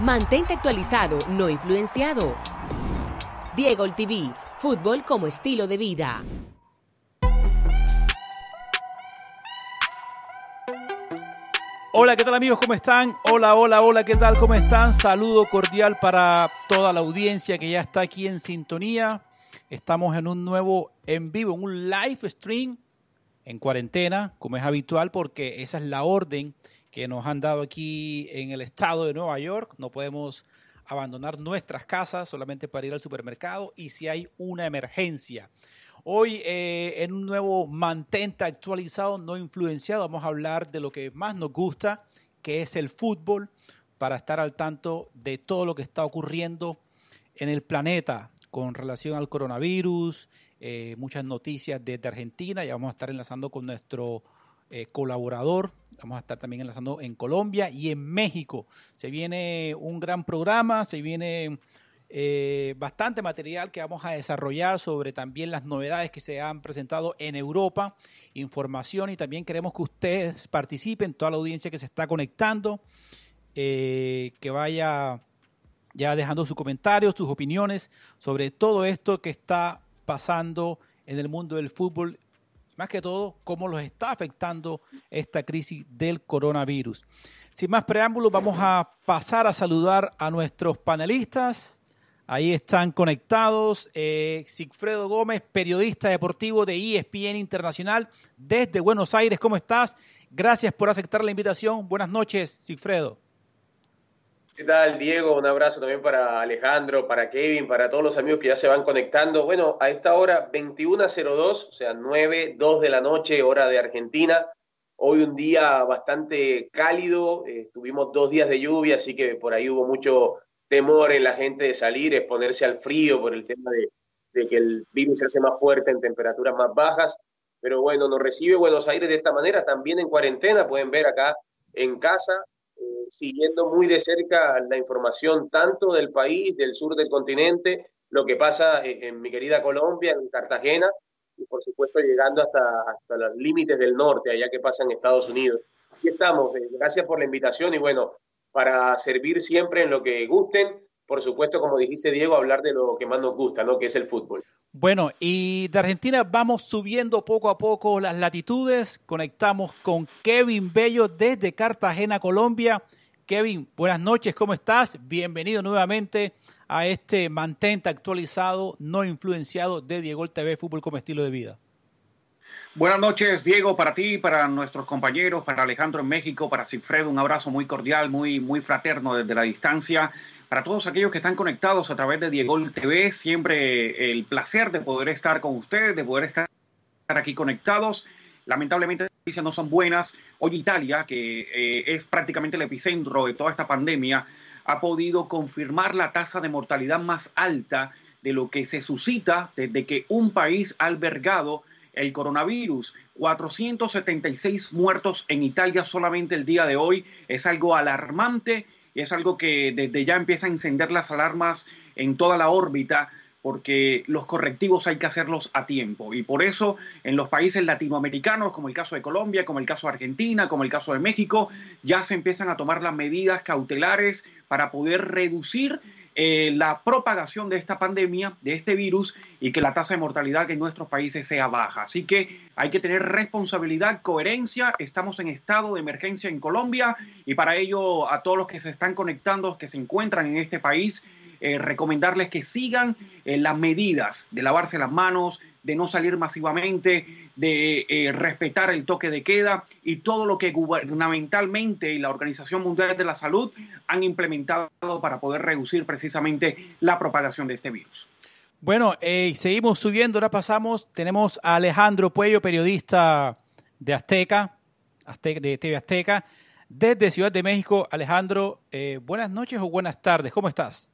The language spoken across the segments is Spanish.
Mantente actualizado, no influenciado. Diego el TV, fútbol como estilo de vida. Hola, ¿qué tal amigos? ¿Cómo están? Hola, hola, hola, ¿qué tal? ¿Cómo están? Saludo cordial para toda la audiencia que ya está aquí en sintonía. Estamos en un nuevo en vivo, en un live stream en cuarentena, como es habitual, porque esa es la orden que nos han dado aquí en el estado de Nueva York. No podemos abandonar nuestras casas solamente para ir al supermercado y si hay una emergencia. Hoy eh, en un nuevo mantenta actualizado, no influenciado, vamos a hablar de lo que más nos gusta, que es el fútbol, para estar al tanto de todo lo que está ocurriendo en el planeta con relación al coronavirus, eh, muchas noticias desde Argentina, ya vamos a estar enlazando con nuestro eh, colaborador. Vamos a estar también enlazando en Colombia y en México. Se viene un gran programa, se viene eh, bastante material que vamos a desarrollar sobre también las novedades que se han presentado en Europa, información y también queremos que ustedes participen, toda la audiencia que se está conectando, eh, que vaya ya dejando sus comentarios, sus opiniones sobre todo esto que está pasando en el mundo del fútbol más que todo cómo los está afectando esta crisis del coronavirus. Sin más preámbulos, vamos a pasar a saludar a nuestros panelistas. Ahí están conectados eh, Sigfredo Gómez, periodista deportivo de ESPN Internacional desde Buenos Aires. ¿Cómo estás? Gracias por aceptar la invitación. Buenas noches, Sigfredo. ¿Qué tal, Diego? Un abrazo también para Alejandro, para Kevin, para todos los amigos que ya se van conectando. Bueno, a esta hora 21.02, o sea, 9, 2 de la noche, hora de Argentina. Hoy un día bastante cálido, eh, tuvimos dos días de lluvia, así que por ahí hubo mucho temor en la gente de salir, exponerse al frío por el tema de, de que el virus se hace más fuerte en temperaturas más bajas. Pero bueno, nos recibe Buenos Aires de esta manera, también en cuarentena, pueden ver acá en casa, siguiendo muy de cerca la información tanto del país, del sur del continente, lo que pasa en, mi querida Colombia, en Cartagena, y por supuesto llegando hasta, hasta los límites del norte, allá que pasa en Estados Unidos. Aquí estamos, eh, gracias por la invitación y bueno, para servir siempre en lo que gusten, por supuesto, como dijiste Diego, hablar de lo que más nos gusta, ¿no? que es el fútbol. Bueno, y de Argentina vamos subiendo poco a poco las latitudes. Conectamos con Kevin Bello desde Cartagena, Colombia. Kevin, buenas noches, ¿cómo estás? Bienvenido nuevamente a este mantente actualizado, no influenciado de Diego TV Fútbol como estilo de vida. Buenas noches, Diego, para ti, para nuestros compañeros, para Alejandro en México, para Sigfredo, un abrazo muy cordial, muy, muy fraterno desde la distancia. Para todos aquellos que están conectados a través de Diego TV, siempre el placer de poder estar con ustedes, de poder estar aquí conectados. Lamentablemente noticias no son buenas. Hoy Italia, que eh, es prácticamente el epicentro de toda esta pandemia, ha podido confirmar la tasa de mortalidad más alta de lo que se suscita desde que un país ha albergado el coronavirus. 476 muertos en Italia solamente el día de hoy. Es algo alarmante y es algo que desde ya empieza a encender las alarmas en toda la órbita porque los correctivos hay que hacerlos a tiempo. Y por eso en los países latinoamericanos, como el caso de Colombia, como el caso de Argentina, como el caso de México, ya se empiezan a tomar las medidas cautelares para poder reducir eh, la propagación de esta pandemia, de este virus, y que la tasa de mortalidad en nuestros países sea baja. Así que hay que tener responsabilidad, coherencia. Estamos en estado de emergencia en Colombia y para ello a todos los que se están conectando, que se encuentran en este país, eh, recomendarles que sigan eh, las medidas de lavarse las manos, de no salir masivamente, de eh, respetar el toque de queda y todo lo que gubernamentalmente y la Organización Mundial de la Salud han implementado para poder reducir precisamente la propagación de este virus. Bueno, seguimos subiendo, ahora pasamos, tenemos a Alejandro Puello, periodista de Azteca, de TV Azteca, desde Ciudad de México. Alejandro, buenas noches o buenas tardes, ¿cómo estás?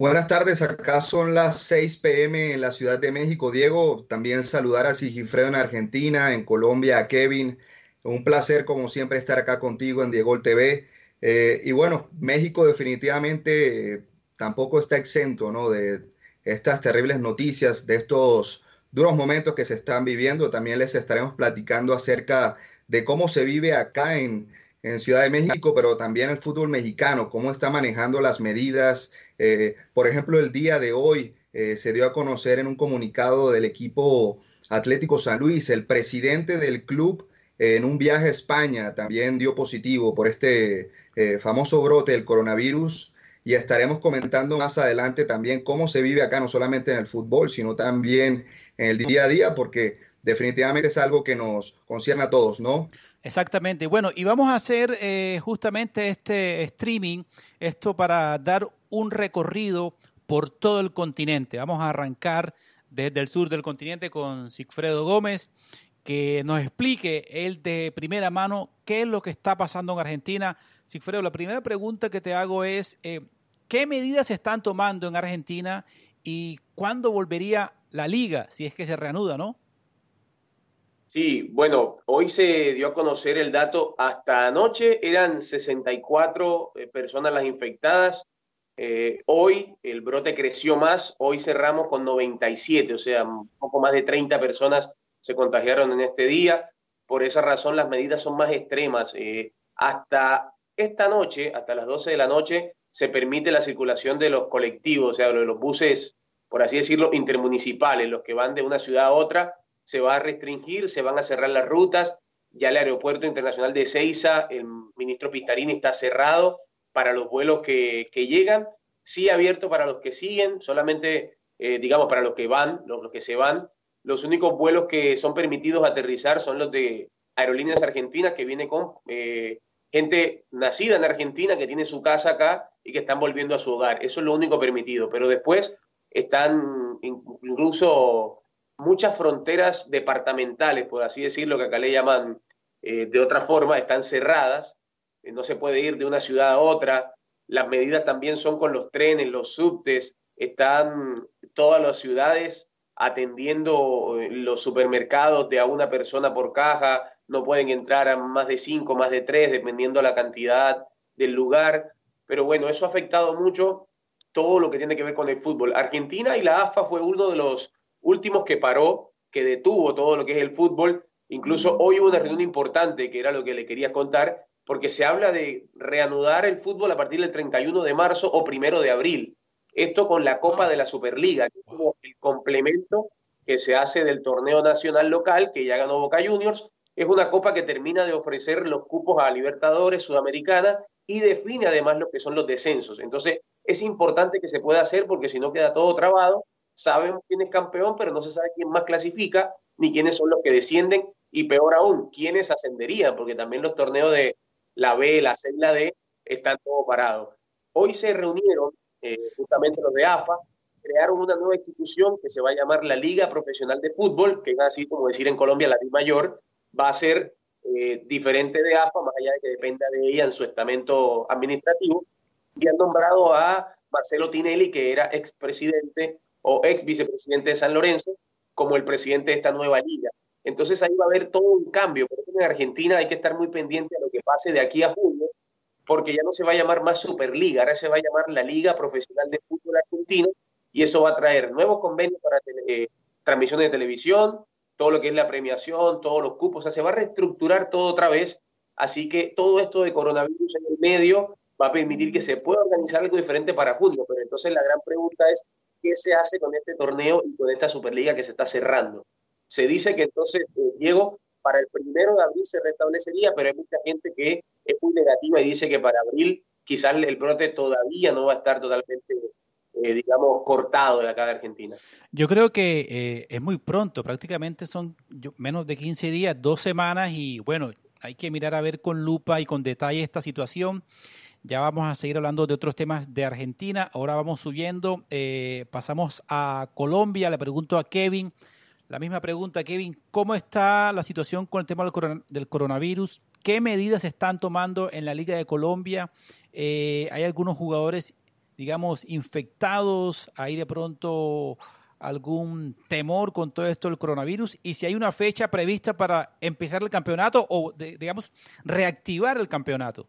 Buenas tardes, acá son las 6 pm en la Ciudad de México. Diego, también saludar a Sigifredo en Argentina, en Colombia, a Kevin. Un placer, como siempre, estar acá contigo en Diego TV. Eh, y bueno, México definitivamente eh, tampoco está exento ¿no? de estas terribles noticias, de estos duros momentos que se están viviendo. También les estaremos platicando acerca de cómo se vive acá en, en Ciudad de México, pero también el fútbol mexicano, cómo está manejando las medidas. Eh, por ejemplo, el día de hoy eh, se dio a conocer en un comunicado del equipo Atlético San Luis, el presidente del club en un viaje a España también dio positivo por este eh, famoso brote del coronavirus y estaremos comentando más adelante también cómo se vive acá, no solamente en el fútbol, sino también en el día a día, porque definitivamente es algo que nos concierne a todos, ¿no? Exactamente. Bueno, y vamos a hacer eh, justamente este streaming, esto para dar un recorrido por todo el continente. Vamos a arrancar desde el sur del continente con Sigfredo Gómez, que nos explique él de primera mano qué es lo que está pasando en Argentina. Sigfredo, la primera pregunta que te hago es, eh, ¿qué medidas se están tomando en Argentina y cuándo volvería la liga, si es que se reanuda, no? Sí, bueno, hoy se dio a conocer el dato, hasta anoche eran 64 eh, personas las infectadas, eh, hoy el brote creció más, hoy cerramos con 97, o sea, un poco más de 30 personas se contagiaron en este día, por esa razón las medidas son más extremas. Eh, hasta esta noche, hasta las 12 de la noche, se permite la circulación de los colectivos, o sea, de los buses, por así decirlo, intermunicipales, los que van de una ciudad a otra, se va a restringir, se van a cerrar las rutas. Ya el aeropuerto internacional de Ceiza, el ministro Pistarini está cerrado para los vuelos que, llegan, sí abierto para los que siguen, solamente, eh, digamos, para los que van, los, que se van. Los únicos vuelos que son permitidos aterrizar son los de Aerolíneas Argentinas, que viene con eh, gente nacida en Argentina, que tiene su casa acá y que están volviendo a su hogar. Eso es lo único permitido. Pero después están incluso muchas fronteras departamentales, por así decirlo, que acá le llaman eh, de otra forma, están cerradas, eh, no se puede ir de una ciudad a otra, las medidas también son con los trenes, los subtes, están todas las ciudades atendiendo eh, los supermercados de a una persona por caja, no pueden entrar a más de cinco, más de tres, dependiendo la cantidad del lugar. Pero bueno, eso ha afectado mucho todo lo que tiene que ver con el fútbol. Argentina y la AFA fue uno de los últimos que paró, que detuvo todo lo que es el fútbol. Incluso hoy hubo una reunión importante, que era lo que le quería contar, porque se habla de reanudar el fútbol a partir del 31 de marzo o primero de abril. Esto con la Copa de la Superliga, que es como el complemento que se hace del torneo nacional local, que ya ganó Boca Juniors. Es una copa que termina de ofrecer los cupos a Libertadores, Sudamericana, y define además lo que son los descensos. Entonces, es importante que se pueda hacer porque si no queda todo trabado sabemos quién es campeón, pero no se sabe quién más clasifica, ni quiénes son los que descienden, y peor aún, quiénes ascenderían, porque también los torneos de la B, la C y la D están todos parados. Hoy se reunieron eh, justamente los de AFA, crearon una nueva institución que se va a llamar la Liga Profesional de Fútbol, que es así como decir en Colombia la Liga Mayor, va a ser eh, diferente de AFA, más allá de que dependa de ella en su estamento administrativo, y han nombrado a Marcelo Tinelli, que era expresidente o ex vicepresidente de San Lorenzo como el presidente de esta nueva liga. Entonces ahí va a haber todo un cambio. Por ejemplo, en Argentina hay que estar muy pendiente a lo que pase de aquí a junio, porque ya no se va a llamar más Superliga, ahora se va a llamar la Liga Profesional de Fútbol Argentino y eso va a traer nuevos convenios para eh, transmisiones de televisión, todo lo que es la premiación, todos los cupos, o sea, se va a reestructurar todo otra vez. Así que todo esto de coronavirus en el medio va a permitir que se pueda organizar algo diferente para junio. Pero entonces la gran pregunta es, qué se hace con este torneo y con esta Superliga que se está cerrando. Se dice que entonces, eh, Diego, para el primero de abril se restablecería, pero hay mucha gente que es muy negativa y dice que para abril quizás el brote todavía no va a estar totalmente, eh, digamos, cortado de acá de Argentina. Yo creo que eh, es muy pronto, prácticamente son menos de 15 días, dos semanas y bueno, hay que mirar a ver con lupa y con detalle esta situación. Ya vamos a seguir hablando de otros temas de Argentina. Ahora vamos subiendo. Eh, pasamos a Colombia. Le pregunto a Kevin. La misma pregunta, Kevin. ¿Cómo está la situación con el tema del, coronavirus? ¿Qué medidas se están tomando en la Liga de Colombia? Eh, ¿Hay algunos jugadores, digamos, infectados? ¿Hay de pronto algún temor con todo esto del coronavirus? Y si hay una fecha prevista para empezar el campeonato o, digamos, reactivar el campeonato.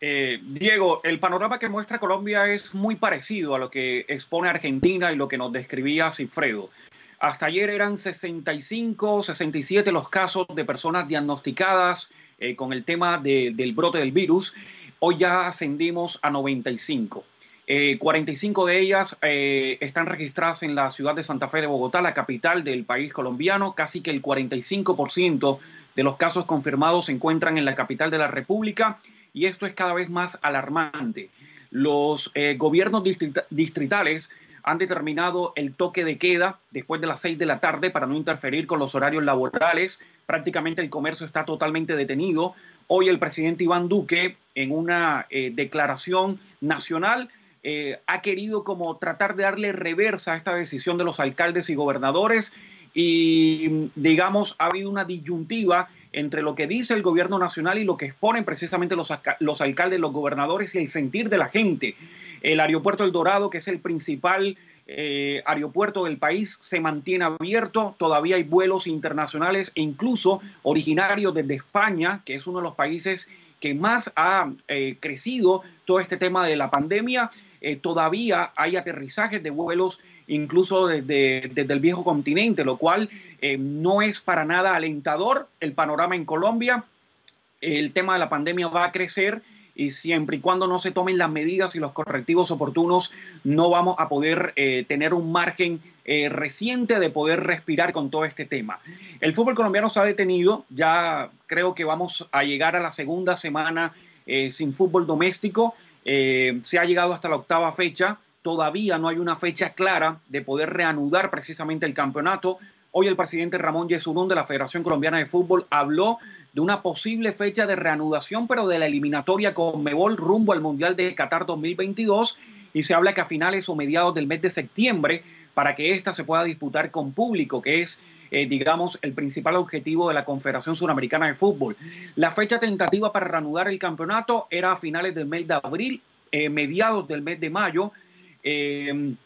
Eh, Diego, el panorama que muestra Colombia es muy parecido a lo que expone Argentina y lo que nos describía Cifredo. Hasta ayer eran 65, 67 los casos de personas diagnosticadas con el tema del brote del virus. Hoy ya ascendimos a 95. 45 de ellas están registradas en la ciudad de Santa Fe de Bogotá, la capital del país colombiano. Casi que el 45% de los casos confirmados se encuentran en la capital de la República y esto es cada vez más alarmante. Los eh, gobiernos distritales han determinado el toque de queda después de las seis de la tarde para no interferir con los horarios laborales. Prácticamente el comercio está totalmente detenido. Hoy el presidente Iván Duque, en una eh, declaración nacional, eh, ha querido como tratar de darle reversa a esta decisión de los alcaldes y gobernadores y digamos ha habido una disyuntiva entre lo que dice el gobierno nacional y lo que exponen precisamente los, los alcaldes, los gobernadores y el sentir de la gente. El aeropuerto El Dorado, que es el principal eh, aeropuerto del país, se mantiene abierto, todavía hay vuelos internacionales e incluso originarios desde España, que es uno de los países que más ha eh, crecido todo este tema de la pandemia. Eh, todavía hay aterrizajes de vuelos incluso desde, el viejo continente, lo cual eh, no es para nada alentador el panorama en Colombia. El tema de la pandemia va a crecer y siempre y cuando no se tomen las medidas y los correctivos oportunos, no vamos a poder tener un margen eh, reciente de poder respirar con todo este tema. El fútbol colombiano se ha detenido, ya creo que vamos a llegar a la segunda semana sin fútbol doméstico, se ha llegado hasta la octava fecha, todavía no hay una fecha clara de poder reanudar precisamente el campeonato. Hoy el presidente Ramón Yesurún de la Federación Colombiana de Fútbol habló de una posible fecha de reanudación, pero de la eliminatoria con Mebol rumbo al Mundial de Qatar 2022 y se habla que a finales o mediados del mes de septiembre para que ésta se pueda disputar con público, que es, eh, digamos, el principal objetivo de la Confederación Suramericana de Fútbol. La fecha tentativa para reanudar el campeonato era a finales del mes de abril, eh, mediados del mes de mayo, Em,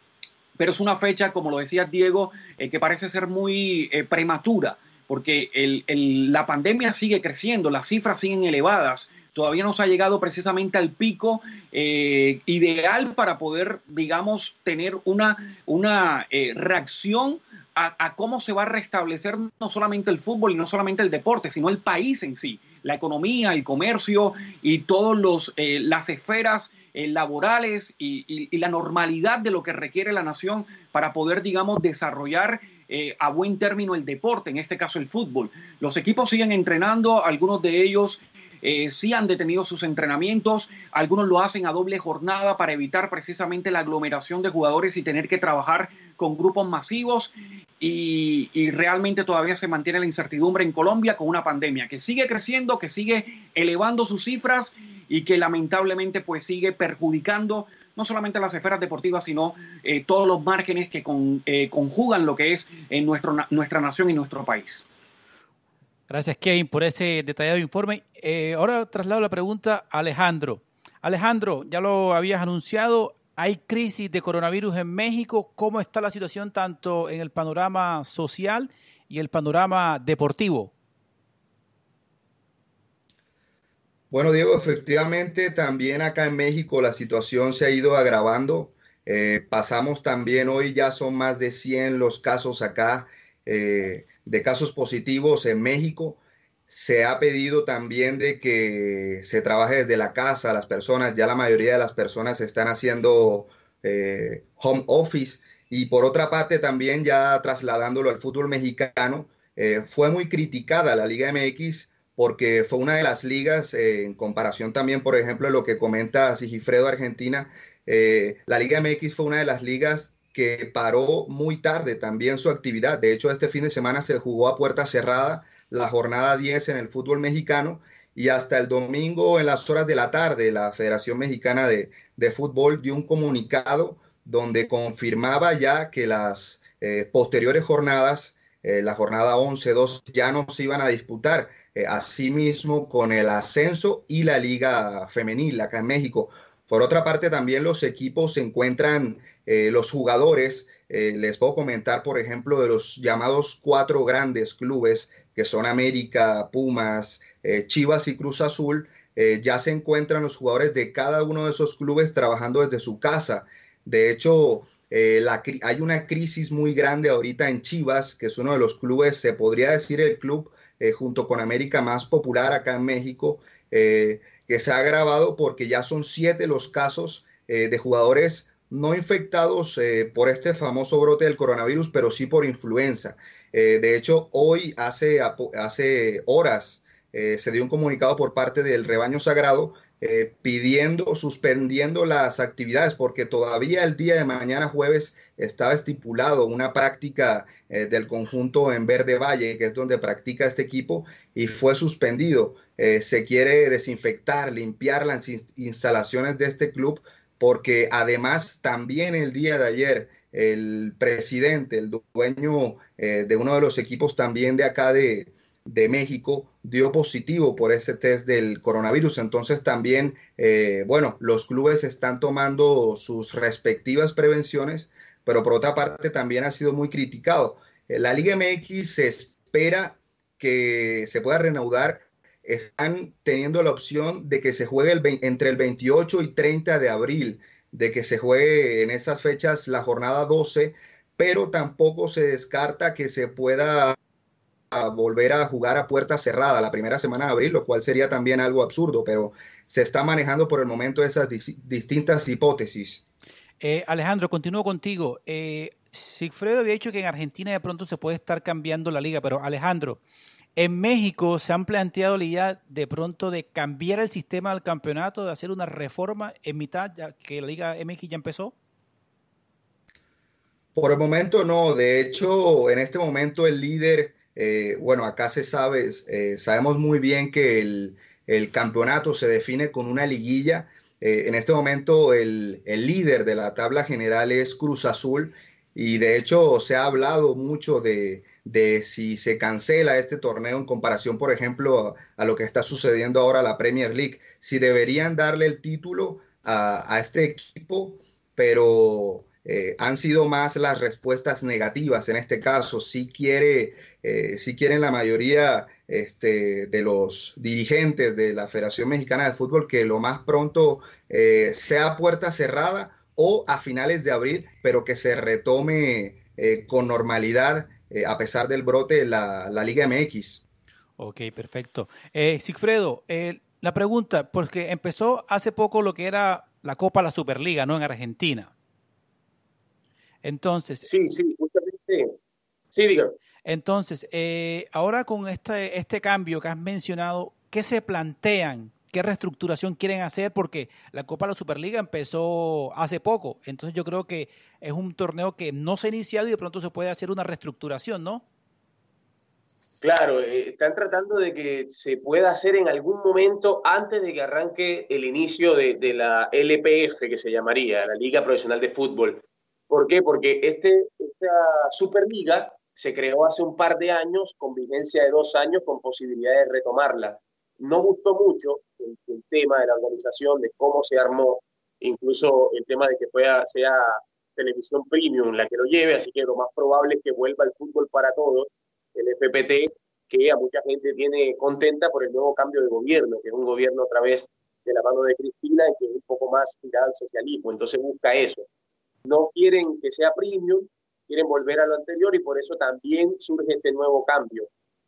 pero es una fecha, como lo decía Diego, eh, que parece ser muy prematura, porque la pandemia sigue creciendo, las cifras siguen elevadas, todavía no se ha llegado precisamente al pico eh, ideal para poder, digamos, tener una, una reacción a, cómo se va a restablecer no solamente el fútbol y no solamente el deporte, sino el país en sí, la economía, el comercio y todas las esferas eh, laborales y, la normalidad de lo que requiere la nación para poder, digamos, desarrollar eh, a buen término el deporte, en este caso el fútbol. Los equipos siguen entrenando, algunos de ellos eh, sí han detenido sus entrenamientos, algunos lo hacen a doble jornada para evitar precisamente la aglomeración de jugadores y tener que trabajar con grupos masivos y, realmente todavía se mantiene la incertidumbre en Colombia con una pandemia que sigue creciendo, que sigue elevando sus cifras y que lamentablemente pues sigue perjudicando no solamente las esferas deportivas, sino eh, todos los márgenes que eh, conjugan lo que es en nuestro, nuestra nación y nuestro país. Gracias, Kevin, por ese detallado informe. Eh, ahora traslado la pregunta a Alejandro. Alejandro, ya lo habías anunciado, hay crisis de coronavirus en México. ¿Cómo está la situación tanto en el panorama social y el panorama deportivo? Bueno, Diego, efectivamente también acá en México la situación se ha ido agravando. Eh, pasamos también hoy, ya son más de 100 los casos acá eh, de casos positivos en México. Se ha pedido también de que se trabaje desde la casa, las personas, ya la mayoría de las personas están haciendo eh, home office. Y por otra parte también ya trasladándolo al fútbol mexicano, fue muy criticada la Liga MX porque fue una de las ligas, eh, en comparación también, por ejemplo, de lo que comenta Sigifredo Argentina, eh, la Liga MX fue una de las ligas que paró muy tarde también su actividad. De hecho, este fin de semana se jugó a puerta cerrada la jornada 10 en el fútbol mexicano y hasta el domingo en las horas de la tarde la Federación Mexicana de, Fútbol dio un comunicado donde confirmaba ya que las eh, posteriores jornadas, la jornada 11-2, ya no se iban a disputar eh, asimismo con el ascenso y la liga femenil acá en México. Por otra parte, también los equipos se encuentran, eh, los jugadores, eh, les puedo comentar, por ejemplo, de los llamados cuatro grandes clubes, que son América, Pumas, Chivas y Cruz Azul, ya se encuentran los jugadores de cada uno de esos clubes trabajando desde su casa. De hecho, hay una crisis muy grande ahorita en Chivas, que es uno de los clubes, se podría decir el club junto con América más popular acá en México, que se ha agravado porque ya son siete los casos de jugadores no infectados por este famoso brote del coronavirus, pero sí por influenza. de hecho, hoy, hace, hace horas, se dio un comunicado por parte del rebaño sagrado eh, pidiendo, suspendiendo las actividades, porque todavía el día de mañana jueves estaba estipulado una práctica eh, del conjunto en Verde Valle, que es donde practica este equipo, y fue suspendido. Eh, se quiere desinfectar, limpiar las instalaciones de este club, porque además también el día de ayer el presidente, el dueño de uno de los equipos también de acá de, de México dio positivo por ese test del coronavirus. Entonces también, eh, bueno, los clubes están tomando sus respectivas prevenciones, pero por otra parte también ha sido muy criticado. Eh, la Liga MX se espera que se pueda reanudar. Están teniendo la opción de que se juegue entre el 28 y 30 de abril, de que se juegue en esas fechas la jornada 12, pero tampoco se descarta que se pueda volver a jugar a puerta cerrada la primera semana de abril, lo cual sería también algo absurdo, pero se está manejando por el momento esas distintas hipótesis. Eh, Alejandro, continúo contigo. Eh, Sigfredo había dicho que en Argentina de pronto se puede estar cambiando la liga, pero Alejandro, en México se han planteado la idea de pronto de cambiar el sistema del campeonato, de hacer una reforma en mitad, ya que la Liga MX ya empezó. Por el momento no, de hecho, en este momento el líder eh, bueno, acá se sabe, eh, sabemos muy bien que el, campeonato se define con una liguilla. Eh, en este momento el, líder de la tabla general es Cruz Azul y de hecho se ha hablado mucho de, si se cancela este torneo en comparación, por ejemplo, a, lo que está sucediendo ahora la Premier League, si deberían darle el título a, a este equipo, pero eh, han sido más las respuestas negativas en este caso. Si quiere, eh, quieren la mayoría este, de los dirigentes de la Federación Mexicana de Fútbol que lo más pronto eh, sea puerta cerrada o a finales de abril, pero que se retome con normalidad a pesar del brote la, la Liga MX. Ok, perfecto. Sigfredo, la pregunta, porque empezó hace poco lo que era la Copa La Superliga, ¿no? En Argentina. Entonces. Sí, sí, justamente. Sí, diga. Entonces, eh, ahora con este, este cambio que has mencionado, ¿qué se plantean? ¿Qué reestructuración quieren hacer? Porque la Copa de la Superliga empezó hace poco. Entonces yo creo que es un torneo que no se ha iniciado y de pronto se puede hacer una reestructuración, ¿no? Claro, eh, están tratando de que se pueda hacer en algún momento antes de que arranque el inicio de, de la LPF, que se llamaría, la Liga Profesional de Fútbol. ¿Por qué? Porque este, esta Superliga se creó hace un par de años, con vigencia de dos años, con posibilidad de retomarla. No gustó mucho el, tema de la organización, de cómo se armó, incluso el tema de que fuera, sea televisión premium la que lo lleve, así que lo más probable es que vuelva el fútbol para todos, el FPT, que a mucha gente tiene contenta por el nuevo cambio de gobierno, que es un gobierno a través de la mano de Cristina y que es un poco más tirado al socialismo, entonces busca eso no quieren que sea premium, quieren volver a lo anterior y por eso también surge este nuevo cambio.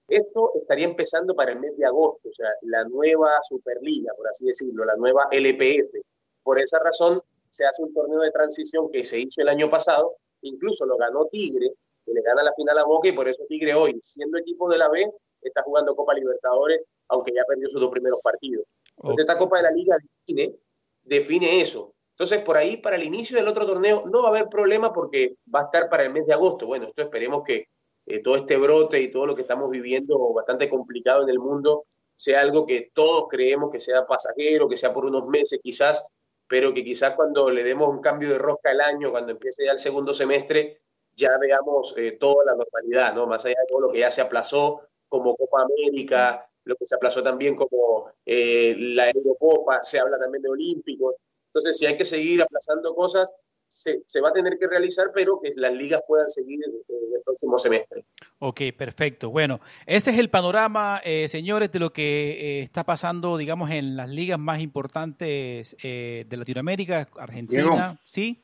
Esto estaría empezando para el mes de agosto, o sea, la nueva Superliga, por así decirlo, la nueva LPF. Por esa razón se hace un torneo de transición que se hizo el año pasado, incluso lo ganó Tigre, que le gana la final a Boca y por eso Tigre hoy, siendo equipo de la B, está jugando Copa Libertadores, aunque ya perdió sus dos primeros partidos. Entonces, esta Copa de la Liga define, define eso. Entonces, por ahí, para el inicio del otro torneo, no va a haber problema porque va a estar para el mes de agosto. Bueno, esto esperemos que eh, todo este brote y todo lo que estamos viviendo bastante complicado en el mundo sea algo que todos creemos que sea pasajero, que sea por unos meses quizás, pero que quizás cuando le demos un cambio de rosca el año, cuando empiece ya el segundo semestre, ya veamos eh, toda la normalidad, ¿no? Más allá de todo lo que ya se aplazó, como Copa América, lo que se aplazó también como eh, la Eurocopa, se habla también de Olímpicos. Entonces, si hay que seguir aplazando cosas, se, va a tener que realizar, pero que las ligas puedan seguir en el próximo semestre. Ok, perfecto. Bueno, ese es el panorama, eh, señores, de lo que eh, está pasando, digamos, en las ligas más importantes eh, de Latinoamérica, Argentina, ¿sí?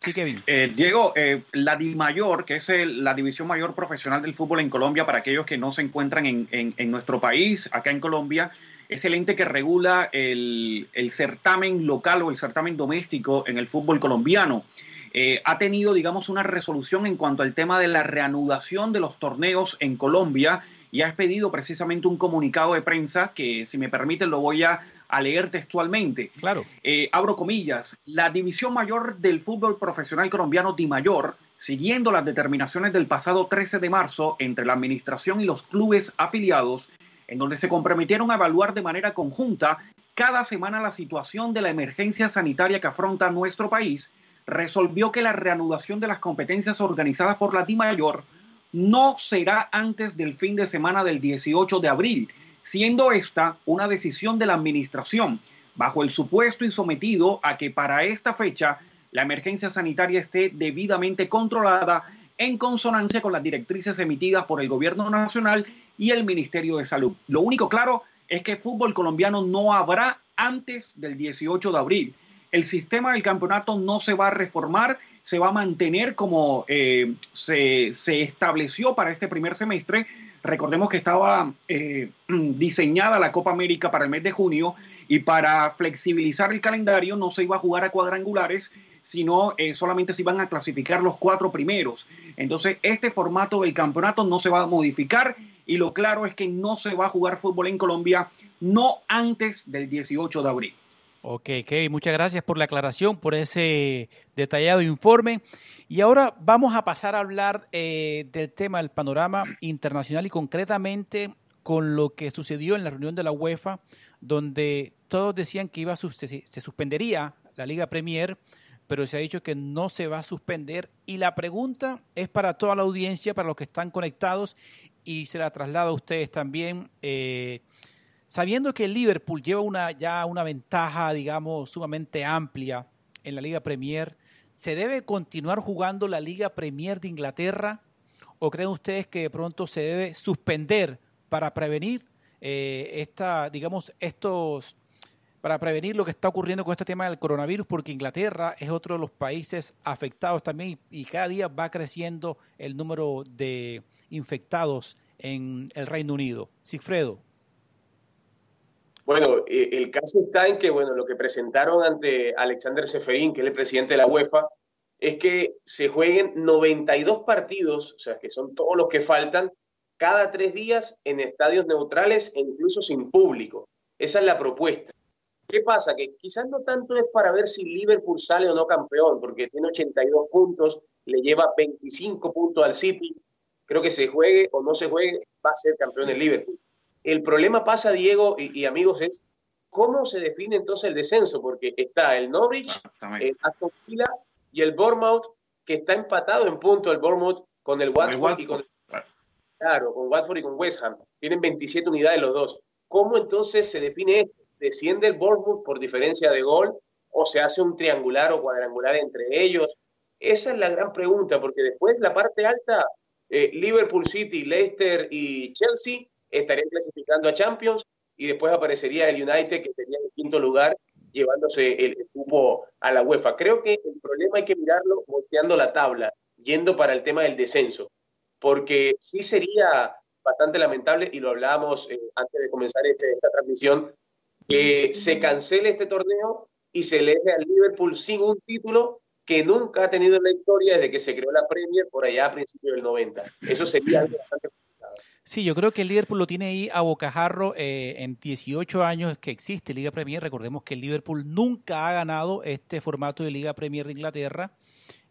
Sí, Kevin. Eh, Diego, eh, la DIMAYOR, que es la división mayor profesional del fútbol en Colombia, para aquellos que no se encuentran en, nuestro país, acá en Colombia, es el ente que regula el, certamen local o el certamen doméstico en el fútbol colombiano. Eh, ha tenido, digamos, una resolución en cuanto al tema de la reanudación de los torneos en Colombia y ha expedido precisamente un comunicado de prensa que, si me permiten, lo voy a, leer textualmente. Claro. Eh, abro comillas. La división mayor del fútbol profesional colombiano, Di Mayor, siguiendo las determinaciones del pasado 13 de marzo entre la administración y los clubes afiliados, en donde se comprometieron a evaluar de manera conjunta cada semana la situación de la emergencia sanitaria que afronta nuestro país, resolvió que la reanudación de las competencias organizadas por la Di Mayor no será antes del fin de semana del 18 de abril, siendo esta una decisión de la Administración, bajo el supuesto y sometido a que para esta fecha la emergencia sanitaria esté debidamente controlada en consonancia con las directrices emitidas por el Gobierno Nacional y el Ministerio de Salud. Lo único claro es que fútbol colombiano no habrá antes del 18 de abril. El sistema del campeonato no se va a reformar se va a mantener como eh, se, estableció para este primer semestre. Recordemos que estaba eh, diseñada la Copa América para el mes de junio y para flexibilizar el calendario no se iba a jugar a cuadrangulares, sino eh, solamente se iban a clasificar los cuatro primeros. Entonces, este formato del campeonato no se va a modificar y lo claro es que no se va a jugar fútbol en Colombia no antes del 18 de abril. Ok, Kevin, muchas gracias por la aclaración, por ese detallado informe. Y ahora vamos a pasar a hablar eh, del tema del panorama internacional y concretamente con lo que sucedió en la reunión de la UEFA, donde todos decían que iba se, se suspendería la Liga Premier, pero se ha dicho que no se va a suspender. Y la pregunta es para toda la audiencia, para los que están conectados, y se la traslado a ustedes también. Eh, sabiendo que el Liverpool lleva una, ya una ventaja, digamos, sumamente amplia en la Liga Premier, ¿se debe continuar jugando la Liga Premier de Inglaterra? ¿O creen ustedes que de pronto se debe suspender para prevenir eh, esta, digamos, estos, para prevenir lo que está ocurriendo con este tema del coronavirus? Porque Inglaterra es otro de los países afectados también y cada día va creciendo el número de infectados en el Reino Unido. Sigfredo. Bueno, eh, el caso está en que, bueno, lo que presentaron ante Alexander Seferín, que es el presidente de la UEFA, es que se jueguen 92 partidos, o sea, que son todos los que faltan, cada tres días en estadios neutrales e incluso sin público. Esa es la propuesta. ¿Qué pasa? Que quizás no tanto es para ver si Liverpool sale o no campeón, porque tiene 82 puntos, le lleva 25 puntos al City. Creo que se juegue o no se juegue, va a ser campeón el Liverpool. El problema pasa, Diego y, amigos, es cómo se define entonces el descenso, porque está el Norwich, el Aston Villa y el Bournemouth, que está empatado en punto el Bournemouth con el Watford, y con claro, con Watford y con West Ham. Tienen 27 unidades los dos. ¿Cómo entonces se define esto? ¿Desciende el Bournemouth por diferencia de gol o se hace un triangular o cuadrangular entre ellos? Esa es la gran pregunta, porque después la parte alta, eh, Liverpool City, Leicester y Chelsea estarían clasificando a Champions y después aparecería el United que tenía el quinto lugar llevándose el, cupo a la UEFA. Creo que el problema hay que mirarlo volteando la tabla, yendo para el tema del descenso, porque sí sería bastante lamentable, y lo hablábamos eh, antes de comenzar este, esta transmisión, que se cancele este torneo y se le deje al Liverpool sin un título que nunca ha tenido en la historia desde que se creó la Premier por allá a principios del 90. Eso sería algo bastante Sí, yo creo que el Liverpool lo tiene ahí a bocajarro eh, en 18 años que existe Liga Premier. Recordemos que el Liverpool nunca ha ganado este formato de Liga Premier de Inglaterra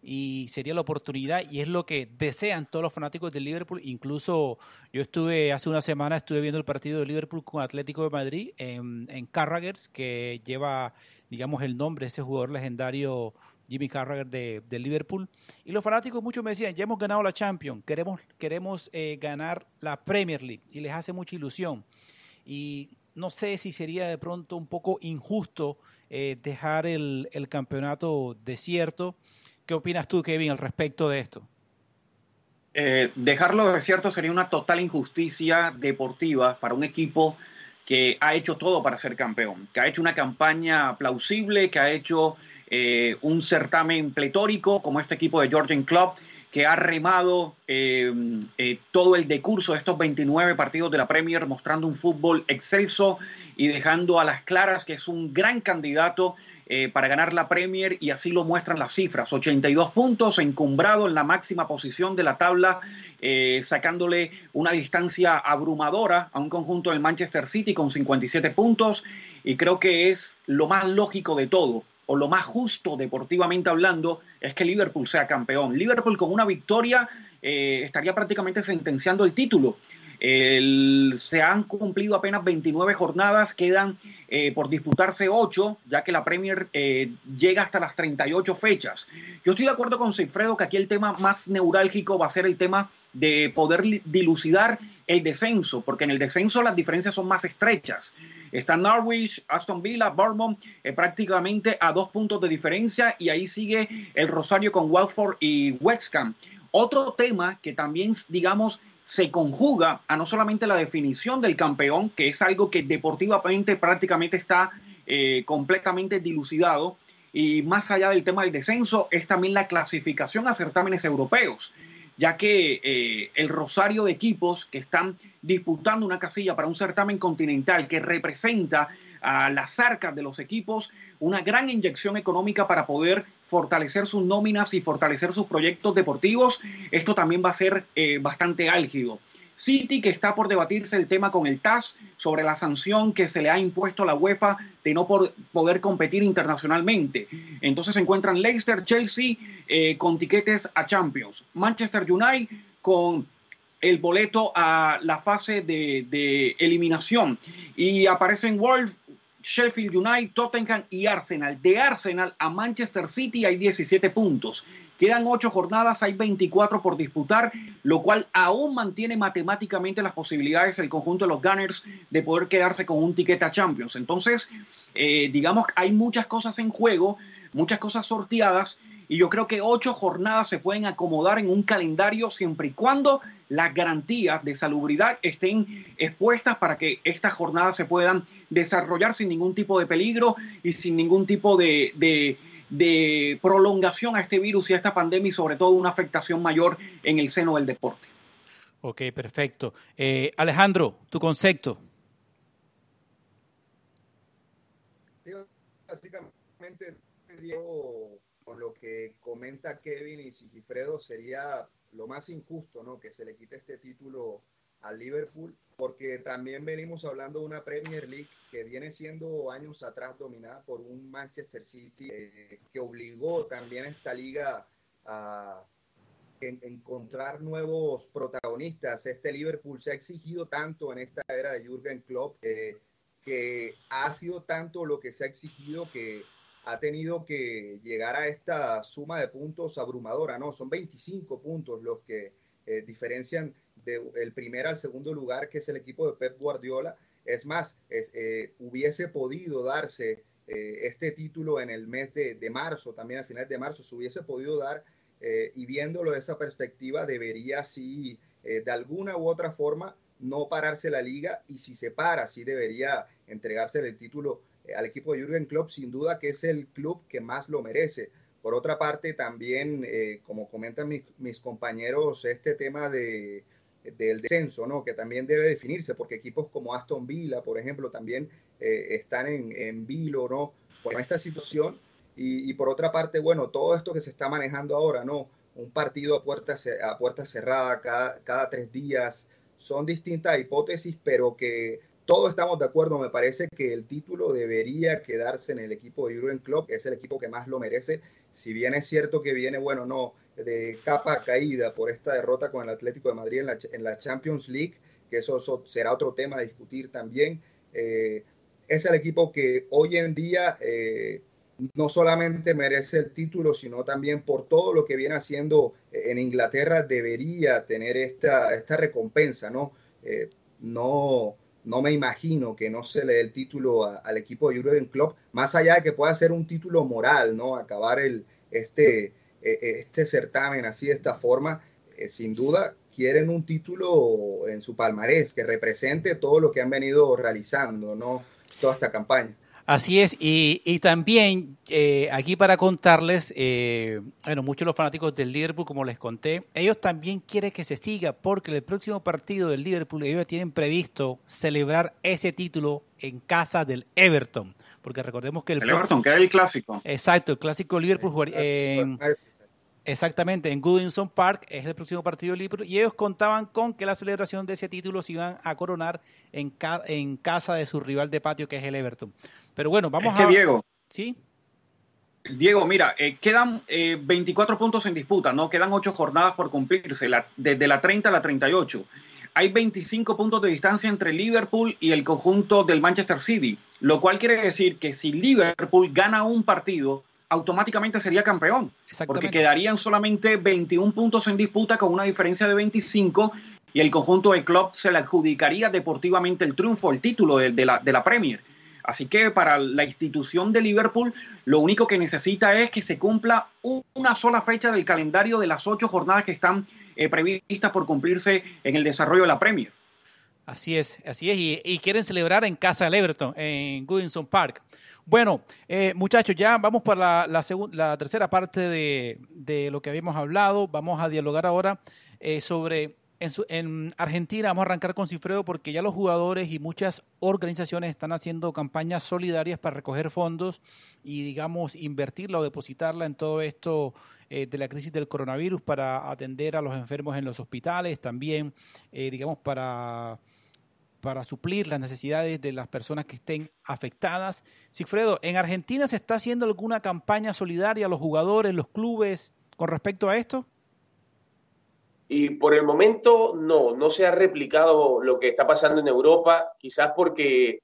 y sería la oportunidad y es lo que desean todos los fanáticos del Liverpool. Incluso yo estuve hace una semana estuve viendo el partido de Liverpool con Atlético de Madrid en, en Carragers, que lleva, digamos, el nombre de ese jugador legendario Jimmy Carragher de, Liverpool. Y los fanáticos muchos me decían, ya hemos ganado la Champions, queremos, queremos eh, ganar la Premier League y les hace mucha ilusión. Y no sé si sería de pronto un poco injusto eh, dejar el, campeonato desierto. ¿Qué opinas tú, Kevin, al respecto de esto? Eh, dejarlo desierto sería una total injusticia deportiva para un equipo que ha hecho todo para ser campeón, que ha hecho una campaña plausible, que ha hecho eh, un certamen pletórico como este equipo de Georgian Club que ha remado eh, eh, todo el decurso de estos 29 partidos de la Premier, mostrando un fútbol excelso y dejando a las claras que es un gran candidato eh, para ganar la Premier y así lo muestran las cifras. 82 puntos, encumbrado en la máxima posición de la tabla, sacándole una distancia abrumadora a un conjunto del Manchester City con 57 puntos y creo que es lo más lógico de todo o lo más justo deportivamente hablando, es que Liverpool sea campeón. Liverpool con una victoria eh, estaría prácticamente sentenciando el título. Se han cumplido apenas 29 jornadas, quedan eh, por disputarse 8, ya que la Premier eh, llega hasta las 38 fechas. Yo estoy de acuerdo con Seifredo que aquí el tema más neurálgico va a ser el tema de poder dilucidar el descenso, porque en el descenso las diferencias son más estrechas. Está Norwich, Aston Villa, Bournemouth eh, prácticamente a dos puntos de diferencia y ahí sigue el Rosario con Watford y West Ham. Otro tema que también, digamos, se conjuga a no solamente la definición del campeón, que es algo que deportivamente prácticamente está eh, completamente dilucidado, y más allá del tema del descenso, es también la clasificación a certámenes europeos ya que eh, el rosario de equipos que están disputando una casilla para un certamen continental que representa a las arcas de los equipos una gran inyección económica para poder fortalecer sus nóminas y fortalecer sus proyectos deportivos, esto también va a ser eh, bastante álgido. City, que está por debatirse el tema con el TAS sobre la sanción que se le ha impuesto a la UEFA de no poder competir internacionalmente. Entonces se encuentran Leicester, Chelsea eh, con tiquetes a Champions, Manchester United con el boleto a la fase de, de eliminación y aparecen Wolf, Sheffield United, Tottenham y Arsenal. De Arsenal a Manchester City hay 17 puntos. Quedan ocho jornadas, hay 24 por disputar, lo cual aún mantiene matemáticamente las posibilidades del conjunto de los Gunners de poder quedarse con un ticket a Champions. Entonces, eh, digamos, hay muchas cosas en juego, muchas cosas sorteadas, y yo creo que ocho jornadas se pueden acomodar en un calendario siempre y cuando las garantías de salubridad estén expuestas para que estas jornadas se puedan desarrollar sin ningún tipo de peligro y sin ningún tipo de de prolongación a este virus y a esta pandemia y sobre todo una afectación mayor en el seno del deporte. Ok, perfecto. Eh, Alejandro, tu concepto. básicamente, con lo que comenta Kevin y Sigifredo, sería lo más injusto, ¿no? Que se le quite este título al Liverpool, porque también venimos hablando de una Premier League que viene siendo años atrás dominada por un Manchester City eh, que obligó también a esta liga a encontrar nuevos protagonistas. Este Liverpool se ha exigido tanto en esta era de Jürgen Klopp eh, que ha sido tanto lo que se ha exigido que ha tenido que llegar a esta suma de puntos abrumadora, ¿no? Son 25 puntos los que eh, diferencian del primer al segundo lugar, que es el equipo de Pep Guardiola. Es más, eh, hubiese podido darse eh, este título en el mes de, marzo, también al final de marzo, se hubiese podido dar y viéndolo de esa perspectiva, debería sí, de alguna u otra forma, no pararse la liga y si se para, sí debería entregarse el título al equipo de Jürgen Klopp, sin duda que es el club que más lo merece. Por otra parte, también, eh, como comentan mis, compañeros, este tema de, del descenso, ¿no? que también debe definirse, porque equipos como Aston Villa, por ejemplo, también eh, están en, en vilo ¿no? con esta situación. Y, por otra parte, bueno, todo esto que se está manejando ahora, ¿no? Un partido a puertas a puerta cerrada cada, cada tres días, son distintas hipótesis, pero que todos estamos de acuerdo, me parece que el título debería quedarse en el equipo de Jurgen Klopp, es el equipo que más lo merece si bien es cierto que viene, bueno, no, de capa caída por esta derrota con el Atlético de Madrid en la, Champions League, que eso, será otro tema a discutir también, eh, es el equipo que hoy en día eh, no solamente merece el título, sino también por todo lo que viene haciendo en Inglaterra, debería tener esta, esta recompensa, ¿no? Eh, no, no me imagino que no se le dé el título al equipo de Jurgen Klopp, más allá de que pueda ser un título moral, ¿no? Acabar el, este, e, e, este certamen así de esta forma, eh, sin duda quieren un título en su palmarés que represente todo lo que han venido realizando, ¿no? Toda esta campaña. Así es, y, y también eh, aquí para contarles, eh, bueno, muchos de los fanáticos del Liverpool, como les conté, ellos también quieren que se siga porque el próximo partido del Liverpool, ellos tienen previsto celebrar ese título en casa del Everton, porque recordemos que el, el Everton, que es el clásico. Exacto, el clásico Liverpool jugaría en, Exactamente, en Goodison Park es el próximo partido de Liverpool y ellos contaban con que la celebración de ese título se iban a coronar en, ca en casa de su rival de patio que es el Everton. Pero bueno, vamos es que a... Diego. Sí. Diego, mira, eh, quedan eh, 24 puntos en disputa, ¿no? Quedan 8 jornadas por cumplirse, la, desde la 30 a la 38. Hay 25 puntos de distancia entre Liverpool y el conjunto del Manchester City, lo cual quiere decir que si Liverpool gana un partido, automáticamente sería campeón, porque quedarían solamente 21 puntos en disputa con una diferencia de 25 y el conjunto de club se le adjudicaría deportivamente el triunfo, el título de, de, la, de la Premier. Así que para la institución de Liverpool, lo único que necesita es que se cumpla una sola fecha del calendario de las ocho jornadas que están eh, previstas por cumplirse en el desarrollo de la Premier. Así es, así es, y, quieren celebrar en casa del Everton, en Goodison Park. Bueno, eh, muchachos, ya vamos para la, la, la tercera parte de, de, lo que habíamos hablado. Vamos a dialogar ahora eh, sobre en, su, en, Argentina. Vamos a arrancar con Cifredo porque ya los jugadores y muchas organizaciones están haciendo campañas solidarias para recoger fondos y, digamos, invertirla o depositarla en todo esto eh, de la crisis del coronavirus para atender a los enfermos en los hospitales, también, eh, digamos, para para suplir las necesidades de las personas que estén afectadas. Sigfredo, ¿en Argentina se está haciendo alguna campaña solidaria a los jugadores, los clubes con respecto a esto? Y por el momento no, no se ha replicado lo que está pasando en Europa, quizás porque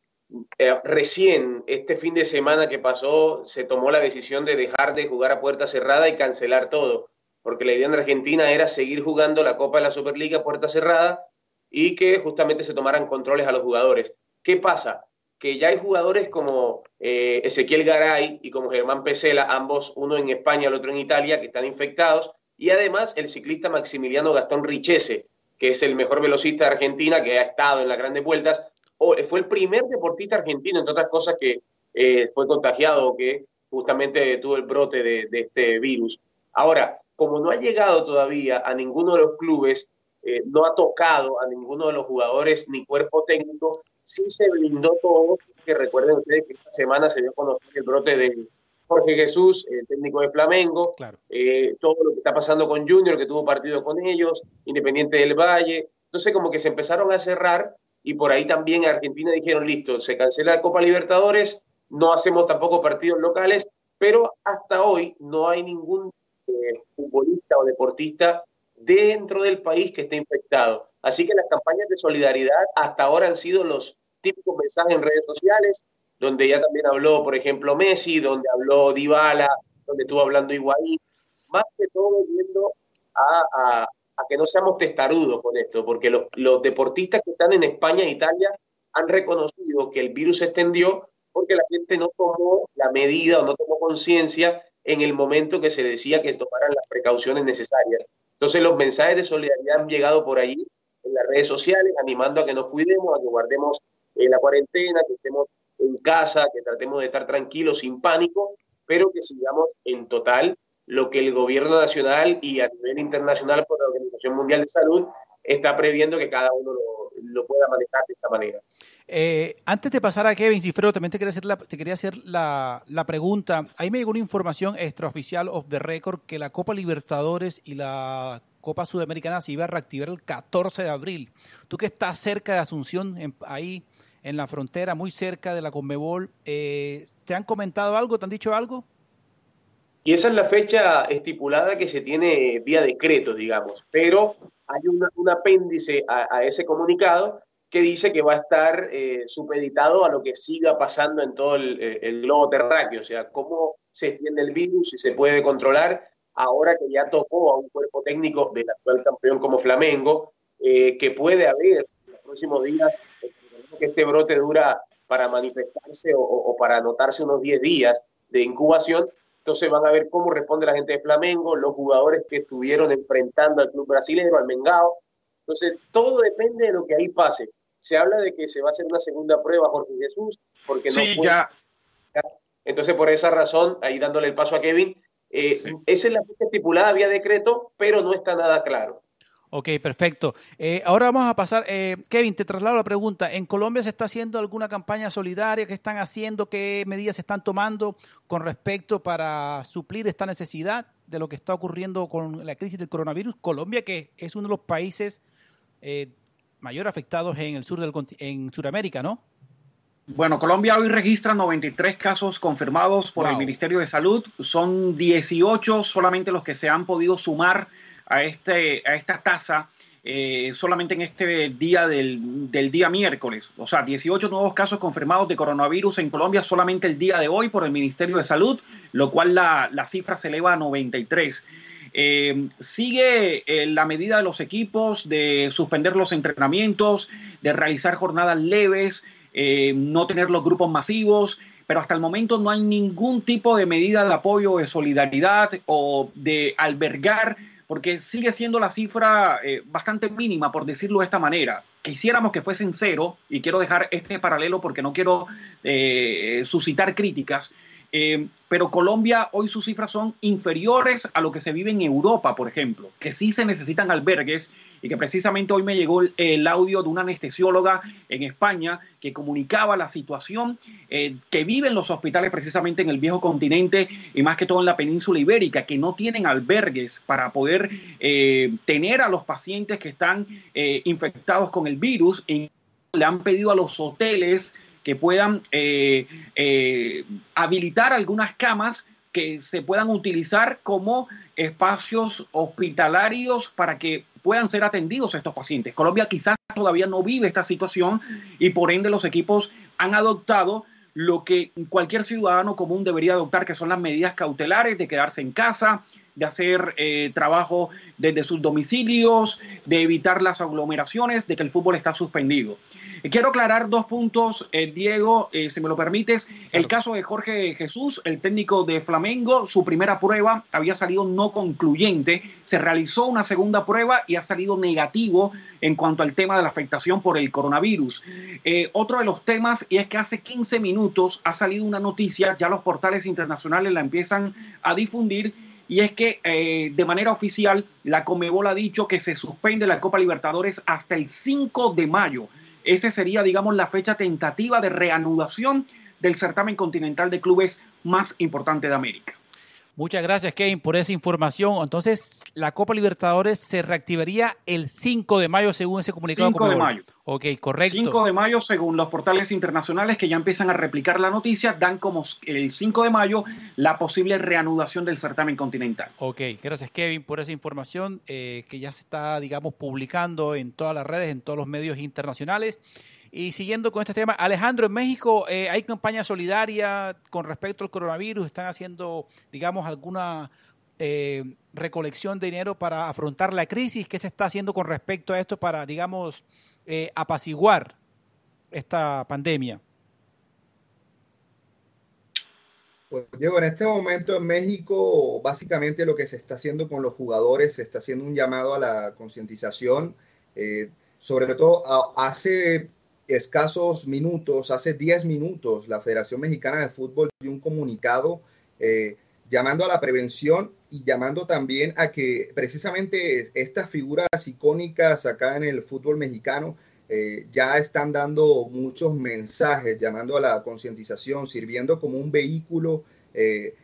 eh, recién este fin de semana que pasó se tomó la decisión de dejar de jugar a puerta cerrada y cancelar todo, porque la idea en Argentina era seguir jugando la Copa de la Superliga a puerta cerrada y que justamente se tomaran controles a los jugadores. ¿Qué pasa? Que ya hay jugadores como eh, Ezequiel Garay y como Germán Pesela, ambos, uno en España, el otro en Italia, que están infectados, y además el ciclista Maximiliano Gastón Richese, que es el mejor velocista de Argentina, que ha estado en las grandes vueltas, o fue el primer deportista argentino, entre otras cosas, que eh, fue contagiado que justamente tuvo el brote de, de este virus. Ahora, como no ha llegado todavía a ninguno de los clubes, eh, no ha tocado a ninguno de los jugadores ni cuerpo técnico, sí se blindó todo, que recuerden ustedes que esta semana se dio a conocer el brote de Jorge Jesús, el técnico de Flamengo, claro. eh, todo lo que está pasando con Junior, que tuvo partido con ellos, Independiente del Valle, entonces como que se empezaron a cerrar y por ahí también Argentina dijeron, listo, se cancela la Copa Libertadores, no hacemos tampoco partidos locales, pero hasta hoy no hay ningún eh, futbolista o deportista dentro del país que esté infectado. Así que las campañas de solidaridad hasta ahora han sido los típicos mensajes en redes sociales, donde ya también habló, por ejemplo, Messi, donde habló Dybala, donde estuvo hablando Higuaín, más que todo viendo a, que no seamos testarudos con esto, porque los, deportistas que están en España e Italia han reconocido que el virus se extendió porque la gente no tomó la medida o no tomó conciencia en el momento que se decía que tomaran las precauciones necesarias. Entonces los mensajes de solidaridad han llegado por ahí en las redes sociales, animando a que nos cuidemos, a que guardemos eh, la cuarentena, que estemos en casa, que tratemos de estar tranquilos, sin pánico, pero que sigamos en total lo que el gobierno nacional y a nivel internacional por la Organización Mundial de Salud está previendo que cada uno lo, lo pueda manejar de esta manera. Eh, antes de pasar a Kevin Cifrero, también te quería hacer, la, te quería hacer la, la, pregunta. Ahí me llegó una información extraoficial of the record que la Copa Libertadores y la Copa Sudamericana se iba a reactivar el 14 de abril. Tú que estás cerca de Asunción, en, ahí en la frontera, muy cerca de la Conmebol, eh, ¿te han comentado algo? ¿Te han dicho algo? Y esa es la fecha estipulada que se tiene vía decreto, digamos, pero hay un apéndice a, ese comunicado que dice que va a estar eh, supeditado a lo que siga pasando en todo el, eh, el, globo terráqueo, o sea, cómo se extiende el virus y se puede controlar ahora que ya tocó a un cuerpo técnico del actual campeón como Flamengo, eh, que puede haber en los próximos días, que este brote dura para manifestarse o, o para anotarse unos 10 días de incubación, entonces van a ver cómo responde la gente de Flamengo, los jugadores que estuvieron enfrentando al club brasileño, al Mengao. Entonces, todo depende de lo que ahí pase se habla de que se va a hacer una segunda prueba Jorge Jesús, porque no sí, ya, Entonces, por esa razón, ahí dándole el paso a Kevin, eh, esa es la fecha estipulada, había decreto, pero no está nada claro. Ok, perfecto. Eh, ahora vamos a pasar, eh, Kevin, te traslado la pregunta. ¿En Colombia se está haciendo alguna campaña solidaria? ¿Qué están haciendo? ¿Qué medidas se están tomando con respecto para suplir esta necesidad de lo que está ocurriendo con la crisis del coronavirus? Colombia, que es uno de los países eh, mayor afectados en el sur del en Sudamérica, ¿no? Bueno, Colombia hoy registra 93 casos confirmados por el Ministerio de Salud. Son 18 solamente los que se han podido sumar a, este, a esta tasa eh, solamente en este día del, día miércoles. O sea, 18 nuevos casos confirmados de coronavirus en Colombia solamente el día de hoy por el Ministerio de Salud, lo cual la, cifra se eleva a 93. Eh, sigue eh, la medida de los equipos de suspender los entrenamientos, de realizar jornadas leves, no tener los grupos masivos, pero hasta el momento no hay ningún tipo de medida de apoyo, de solidaridad o de albergar porque sigue siendo la cifra eh, bastante mínima, por decirlo de esta manera. Quisiéramos que fuesen cero, y quiero dejar este paralelo porque no quiero eh, suscitar críticas, eh, pero Colombia hoy sus cifras son inferiores a lo que se vive en Europa, por ejemplo, que sí se necesitan albergues y que precisamente hoy me llegó el, audio de una anestesióloga en España que comunicaba la situación eh, que viven los hospitales precisamente en el viejo continente y más que todo en la península ibérica, que no tienen albergues para poder eh, tener a los pacientes que están eh, infectados con el virus y le han pedido a los hoteles que puedan habilitar algunas camas que se puedan utilizar como espacios hospitalarios para que puedan ser atendidos estos pacientes. Colombia quizás todavía no vive esta situación y por ende los equipos han adoptado lo que cualquier ciudadano común debería adoptar, que son las medidas cautelares de quedarse en casa, de hacer eh, trabajo desde sus domicilios, de evitar las aglomeraciones, de que el fútbol está suspendido. Quiero aclarar dos puntos, eh, Diego, eh, si me lo permites. El caso de Jorge Jesús, el técnico de Flamengo, su primera prueba había salido no concluyente. Se realizó una segunda prueba y ha salido negativo en cuanto al tema de la afectación por el coronavirus. otro de los temas, y es que hace 15 minutos ha salido una noticia, ya los portales internacionales la empiezan a difundir y es que eh, de manera oficial la Comebol ha dicho que se suspende la Copa Libertadores hasta el 5 de mayo. Esa sería, digamos, la fecha tentativa de reanudación del certamen continental de clubes más importante de América. Muchas gracias, Kevin, por esa información. Entonces, la Copa Libertadores se reactivaría el 5 de mayo, según ese comunicado. 5 de mayo. Ok, correcto. 5 de mayo, según los portales internacionales que ya empiezan a replicar la noticia, dan como el 5 de mayo la posible reanudación del certamen continental. Ok, gracias, Kevin, por esa información eh, que ya se está, digamos, publicando en todas las redes, en todos los medios internacionales. Y siguiendo con este tema, Alejandro, en México eh, hay campaña solidaria con respecto al coronavirus, están haciendo, digamos, alguna eh, recolección de dinero para afrontar la crisis. ¿Qué se está haciendo con respecto a esto para, digamos, eh, apaciguar esta pandemia? Pues Diego, en este momento en México, básicamente lo que se está haciendo con los jugadores, se está haciendo un llamado a la concientización. sobre todo, hace escasos minutos, hace 10 minutos, la Federación Mexicana de Fútbol dio un comunicado eh, llamando a la prevención y llamando también a que precisamente estas figuras icónicas acá en el fútbol mexicano eh, ya están dando muchos mensajes, llamando a la concientización, sirviendo como un vehículo, eh,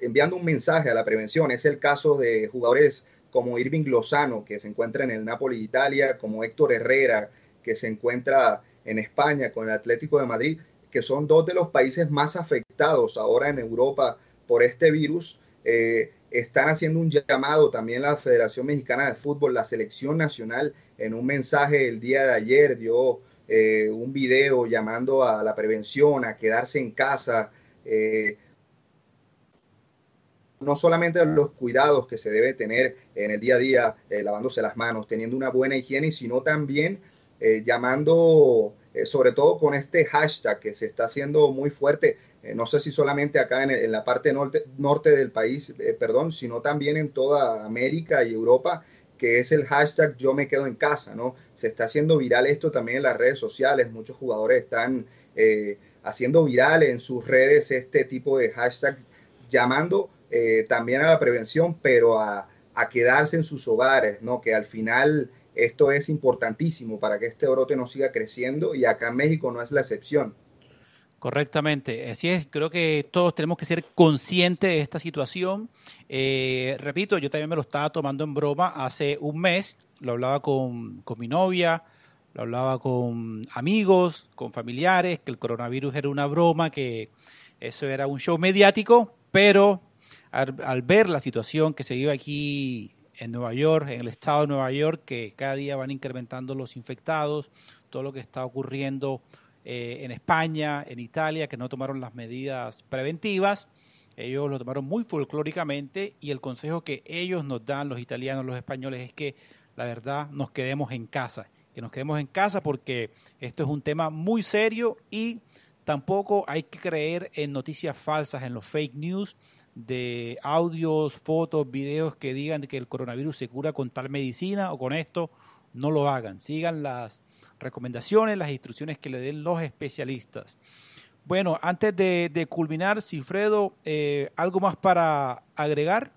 enviando un mensaje a la prevención. Es el caso de jugadores como Irving Lozano, que se encuentra en el Napoli Italia, como Héctor Herrera, que se encuentra en España con el Atlético de Madrid, que son dos de los países más afectados ahora en Europa por este virus. Eh, están haciendo un llamado también la Federación Mexicana de Fútbol, la selección nacional, en un mensaje el día de ayer dio eh, un video llamando a la prevención, a quedarse en casa. Eh, no solamente los cuidados que se debe tener en el día a día, lavándose las manos, teniendo una buena higiene, sino también eh, llamando, eh, sobre todo con este hashtag que se está haciendo muy fuerte, eh, no sé si solamente acá en, la parte norte, norte del país, perdón, sino también en toda América y Europa, que es el hashtag yo me quedo en casa, ¿no? Se está haciendo viral esto también en las redes sociales, muchos jugadores están haciendo viral en sus redes este tipo de hashtag, llamando también a la prevención, pero a, a, quedarse en sus hogares, ¿no? Que al final esto es importantísimo para que este brote no siga creciendo y acá en México no es la excepción. Correctamente, así es, creo que todos tenemos que ser conscientes de esta situación. Eh, repito, yo también me lo estaba tomando en broma hace un mes, lo hablaba con, con mi novia, lo hablaba con amigos, con familiares, que el coronavirus era una broma, que eso era un show mediático, pero al, ver la situación que se vive aquí en Nueva York, en el estado de Nueva York, que cada día van incrementando los infectados, todo lo que está ocurriendo eh, en España, en Italia, que no tomaron las medidas preventivas, ellos lo tomaron muy folclóricamente y el consejo que ellos nos dan, los italianos, los españoles, es que la verdad nos quedemos en casa que nos quedemos en casa porque esto es un tema muy serio y tampoco hay que creer en noticias falsas, en los fake news de audios, fotos, videos que digan que el coronavirus se cura con tal medicina o con esto, no lo hagan. Sigan las recomendaciones, las instrucciones que le den los especialistas. Bueno, antes de, culminar, Cifredo, eh, ¿algo más para agregar?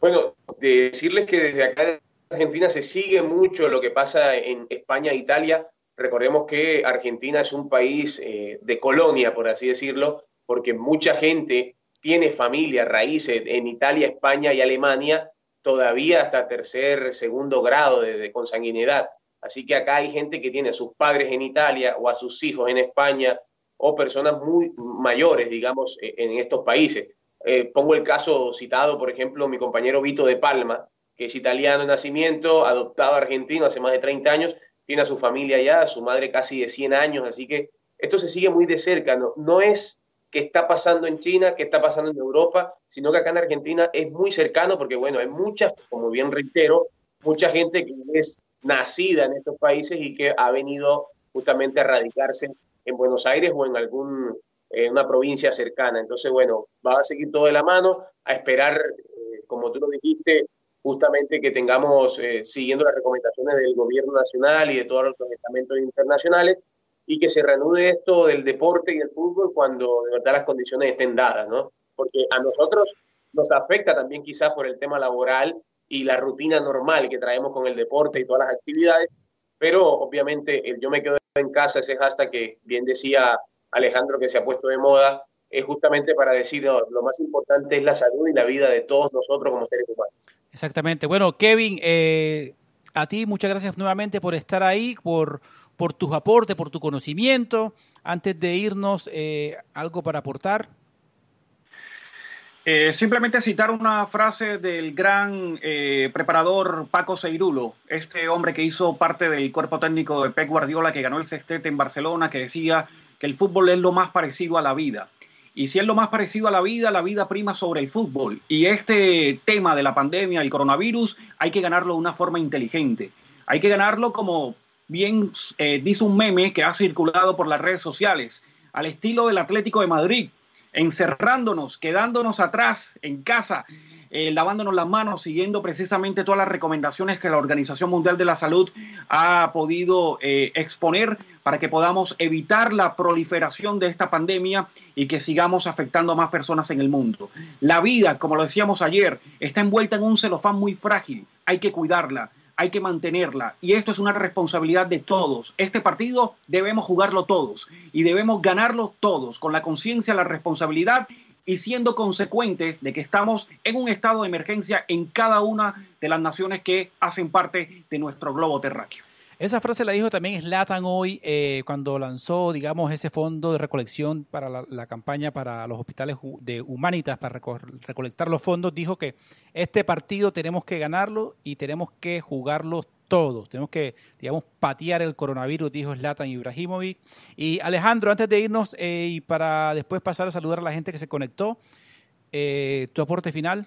Bueno, decirles que desde acá Argentina se sigue mucho lo que pasa en España e Italia. Recordemos que Argentina es un país eh, de colonia, por así decirlo, porque mucha gente tiene familia, raíces en Italia, España y Alemania, todavía hasta tercer, segundo grado de, consanguinidad. Así que acá hay gente que tiene a sus padres en Italia o a sus hijos en España o personas muy mayores, digamos, e, en estos países. Eh, pongo el caso citado, por ejemplo, mi compañero Vito de Palma, que es italiano de nacimiento, adoptado argentino hace más de 30 años, tiene a su familia allá, a su madre casi de 100 años, así que esto se sigue muy de cerca, no es que está pasando en China, que está pasando en Europa, sino que acá en Argentina es muy cercano porque, bueno, hay mucha, como bien reitero, mucha gente que es nacida en estos países y que ha venido justamente a radicarse en Buenos Aires o en algún en una provincia cercana. Entonces, bueno, va a seguir todo de la mano, a esperar, eh, como tú lo dijiste, justamente que tengamos, eh, siguiendo las recomendaciones del gobierno nacional y de todos los estamentos internacionales, y que se reanude esto del deporte y el fútbol cuando de verdad las condiciones estén dadas, ¿no? Porque a nosotros nos afecta también quizás por el tema laboral y la rutina normal que traemos con el deporte y todas las actividades, pero obviamente el yo me quedo en casa, ese hashtag que bien decía Alejandro que se ha puesto de moda, es justamente para decir lo más importante es la salud y la vida de todos nosotros como seres humanos. Exactamente. Bueno, Kevin, eh, a ti muchas gracias nuevamente por estar ahí, por, por tus aportes, por tu conocimiento. Antes de irnos, eh, ¿algo para aportar? Eh, simplemente citar una frase del gran preparador Paco Seirulo, este hombre que hizo parte del cuerpo técnico de Pep Guardiola, que ganó el sextete en Barcelona, que decía que el fútbol es lo más parecido a la vida. Y si es lo más parecido a la vida, la vida prima sobre el fútbol. Y este tema de la pandemia, el coronavirus, hay que ganarlo de una forma inteligente. Hay que ganarlo como bien eh, dice un meme que ha circulado por las redes sociales, al estilo del Atlético de Madrid, encerrándonos, quedándonos atrás en casa, eh, lavándonos las manos, siguiendo precisamente todas las recomendaciones que la Organización Mundial de la Salud ha podido eh, exponer para que podamos evitar la proliferación de esta pandemia y que sigamos afectando a más personas en el mundo. La vida, como lo decíamos ayer, está envuelta en un celofán muy frágil, hay que cuidarla hay que mantenerla y esto es una responsabilidad de todos. Este partido debemos jugarlo todos y debemos ganarlo todos con la conciencia, la responsabilidad y siendo consecuentes de que estamos en un estado de emergencia en cada una de las naciones que hacen parte de nuestro globo terráqueo. Esa frase la dijo también Slatan hoy eh, cuando lanzó, digamos, ese fondo de recolección para la, campaña para los hospitales de Humanitas para recolectar los fondos. Dijo que este partido tenemos que ganarlo y tenemos que jugarlo todos. Tenemos que, digamos, patear el coronavirus, dijo Slatan Ibrahimovic. Y Alejandro, antes de irnos eh, y para después pasar a saludar a la gente que se conectó, eh, tu aporte final.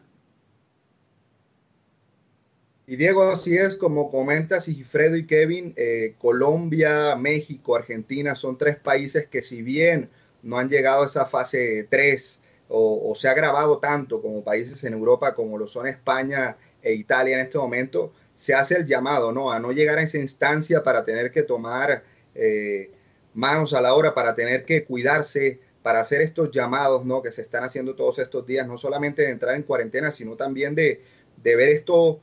Y Diego, así es como comentas, y Fredo y Kevin, eh, Colombia, México, Argentina son tres países que si bien no han llegado a esa fase 3 o, se ha agravado tanto como países en Europa como lo son España e Italia en este momento, se hace el llamado ¿no? a no llegar a esa instancia para tener que tomar eh, manos a la obra para tener que cuidarse, para hacer estos llamados ¿no? que se están haciendo todos estos días, no solamente de entrar en cuarentena, sino también de, de ver esto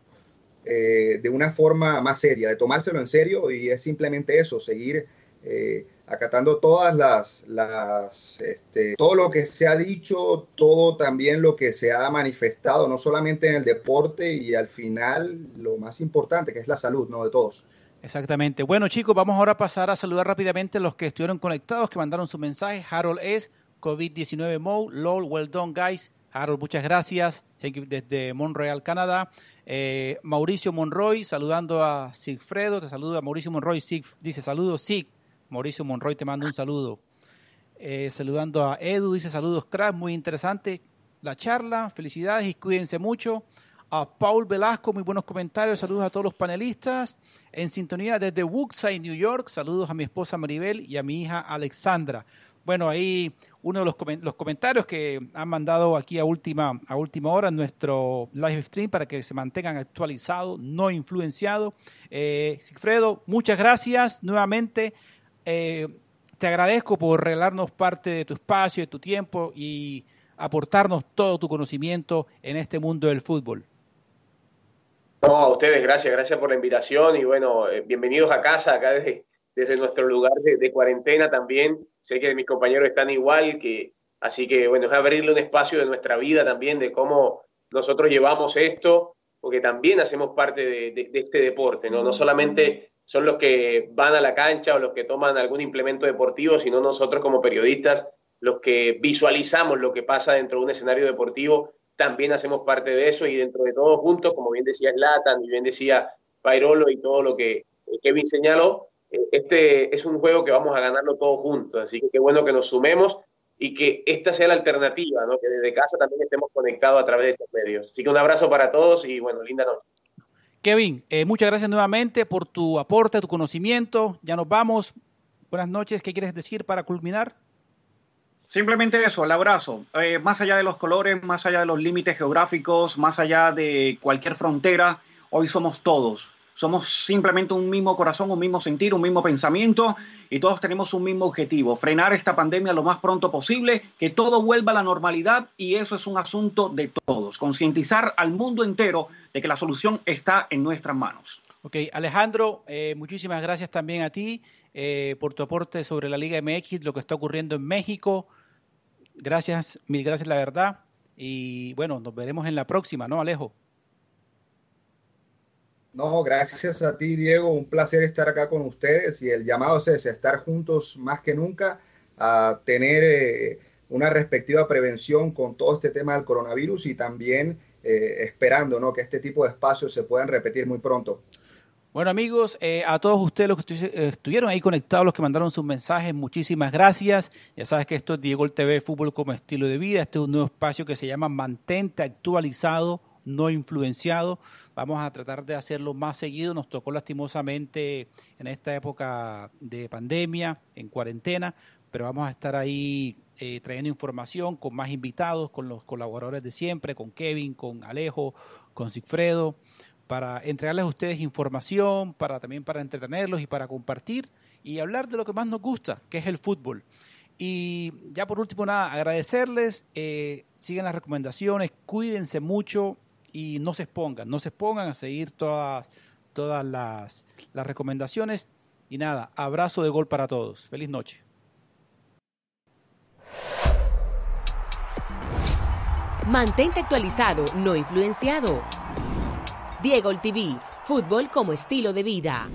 eh, de una forma más seria, de tomárselo en serio y es simplemente eso, seguir eh, acatando todas las, este, todo lo que se ha dicho, todo también lo que se ha manifestado, no solamente en el deporte y al final lo más importante que es la salud, ¿no? De todos. Exactamente. Bueno, chicos, vamos ahora a pasar a saludar rápidamente a los que estuvieron conectados, que mandaron su mensaje. Harold S. COVID-19 Mo, LOL, well done, guys. Harold, muchas gracias. Desde Montreal, Canadá. Eh, Mauricio Monroy, saludando a Sigfredo. Te saluda Mauricio Monroy. Sig, dice saludos, Sig. Mauricio Monroy te manda un saludo. Eh, saludando a Edu, dice saludos, crack. Muy interesante la charla. Felicidades y cuídense mucho. A Paul Velasco, muy buenos comentarios. Saludos a todos los panelistas. En sintonía desde Woodside, New York. Saludos a mi esposa Maribel y a mi hija Alexandra. Bueno, ahí uno de los, los, comentarios que han mandado aquí a última, a última hora en nuestro live stream para que se mantengan actualizados, no influenciados. Eh, Sigfredo, muchas gracias nuevamente. Eh, te agradezco por regalarnos parte de tu espacio, de tu tiempo y aportarnos todo tu conocimiento en este mundo del fútbol. No, a ustedes, gracias, gracias por la invitación y bueno, eh, bienvenidos a casa, acá desde, desde nuestro lugar de, cuarentena también. Sé que mis compañeros están igual, que, así que bueno, es abrirle un espacio de nuestra vida también, de cómo nosotros llevamos esto, porque también hacemos parte de, este deporte, ¿no? No solamente son los que van a la cancha o los que toman algún implemento deportivo, sino nosotros como periodistas, los que visualizamos lo que pasa dentro de un escenario deportivo, también hacemos parte de eso y dentro de todos juntos, como bien decía Slatan y bien decía Pairolo y todo lo que Kevin señaló, este es un juego que vamos a ganarlo todos juntos, así que qué bueno que nos sumemos y que esta sea la alternativa, ¿no? que desde casa también estemos conectados a través de estos medios. Así que un abrazo para todos y bueno, linda noche. Kevin, eh, muchas gracias nuevamente por tu aporte, tu conocimiento. Ya nos vamos. Buenas noches. ¿Qué quieres decir para culminar? Simplemente eso, el abrazo. Eh, más allá de los colores, más allá de los límites geográficos, más allá de cualquier frontera, hoy somos todos. Somos simplemente un mismo corazón, un mismo sentir, un mismo pensamiento y todos tenemos un mismo objetivo, frenar esta pandemia lo más pronto posible, que todo vuelva a la normalidad y eso es un asunto de todos, concientizar al mundo entero de que la solución está en nuestras manos. Ok, Alejandro, eh, muchísimas gracias también a ti eh, por tu aporte sobre la Liga MX, lo que está ocurriendo en México. Gracias, mil gracias, la verdad. Y bueno, nos veremos en la próxima, ¿no, Alejo? No, gracias a ti, Diego. Un placer estar acá con ustedes y el llamado es estar juntos más que nunca a tener eh, una respectiva prevención con todo este tema del coronavirus y también eh, esperando ¿no? que este tipo de espacios se puedan repetir muy pronto. Bueno amigos, eh, a todos ustedes los que estuvieron ahí conectados, los que mandaron sus mensajes, muchísimas gracias. Ya sabes que esto es Diego TV Fútbol como estilo de vida. Este es un nuevo espacio que se llama Mantente actualizado, no influenciado. Vamos a tratar de hacerlo más seguido. Nos tocó lastimosamente en esta época de pandemia, en cuarentena, pero vamos a estar ahí eh, trayendo información con más invitados, con los colaboradores de siempre, con Kevin, con Alejo, con Sigfredo, para entregarles a ustedes información, para también para entretenerlos y para compartir y hablar de lo que más nos gusta, que es el fútbol. Y ya por último, nada, agradecerles, eh, sigan las recomendaciones, cuídense mucho, y no se expongan, no se expongan a seguir todas, todas las, las recomendaciones. Y nada, abrazo de gol para todos. Feliz noche. Mantente actualizado, no influenciado. Diego el TV, fútbol como estilo de vida.